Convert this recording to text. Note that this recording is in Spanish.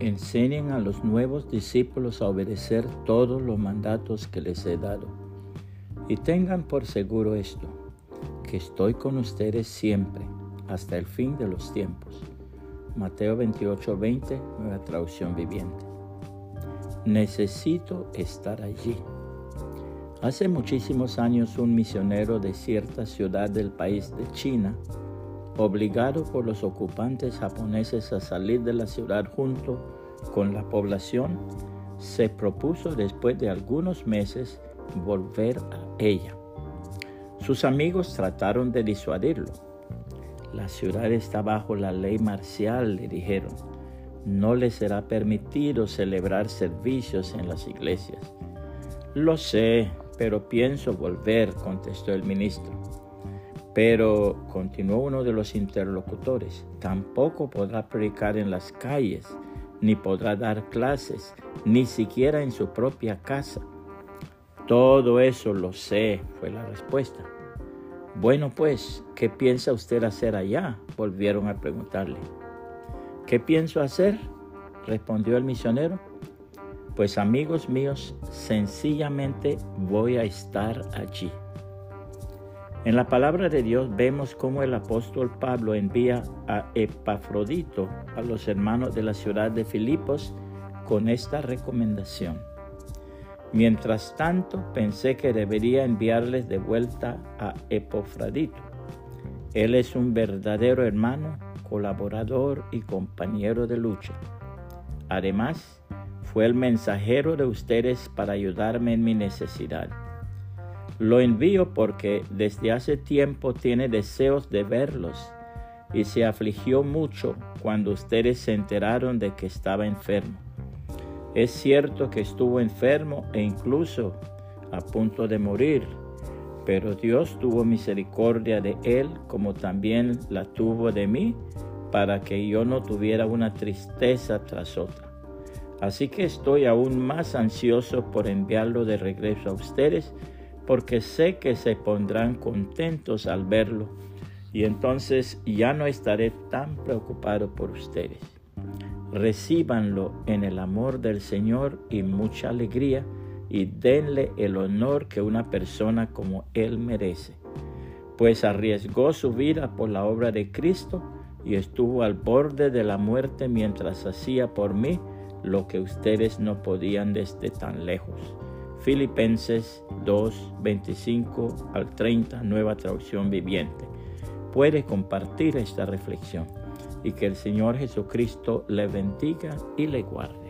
enseñen a los nuevos discípulos a obedecer todos los mandatos que les he dado. Y tengan por seguro esto, que estoy con ustedes siempre, hasta el fin de los tiempos. Mateo 28, 20, nueva traducción viviente. Necesito estar allí. Hace muchísimos años un misionero de cierta ciudad del país de China, obligado por los ocupantes japoneses a salir de la ciudad junto con la población, se propuso después de algunos meses volver a ella. Sus amigos trataron de disuadirlo. La ciudad está bajo la ley marcial, le dijeron. No le será permitido celebrar servicios en las iglesias. Lo sé, pero pienso volver, contestó el ministro. Pero, continuó uno de los interlocutores, tampoco podrá predicar en las calles, ni podrá dar clases, ni siquiera en su propia casa. Todo eso lo sé, fue la respuesta. Bueno, pues, ¿qué piensa usted hacer allá? Volvieron a preguntarle. ¿Qué pienso hacer? respondió el misionero. Pues amigos míos, sencillamente voy a estar allí. En la palabra de Dios vemos cómo el apóstol Pablo envía a Epafrodito a los hermanos de la ciudad de Filipos con esta recomendación. Mientras tanto, pensé que debería enviarles de vuelta a Epafrodito. Él es un verdadero hermano, colaborador y compañero de lucha. Además, fue el mensajero de ustedes para ayudarme en mi necesidad. Lo envío porque desde hace tiempo tiene deseos de verlos y se afligió mucho cuando ustedes se enteraron de que estaba enfermo. Es cierto que estuvo enfermo e incluso a punto de morir, pero Dios tuvo misericordia de él como también la tuvo de mí, para que yo no tuviera una tristeza tras otra. Así que estoy aún más ansioso por enviarlo de regreso a ustedes porque sé que se pondrán contentos al verlo y entonces ya no estaré tan preocupado por ustedes. Recíbanlo en el amor del Señor y mucha alegría y denle el honor que una persona como Él merece, pues arriesgó su vida por la obra de Cristo y estuvo al borde de la muerte mientras hacía por mí lo que ustedes no podían desde tan lejos. Filipenses 2, 25 al 30, nueva traducción viviente. Puede compartir esta reflexión y que el Señor Jesucristo le bendiga y le guarde.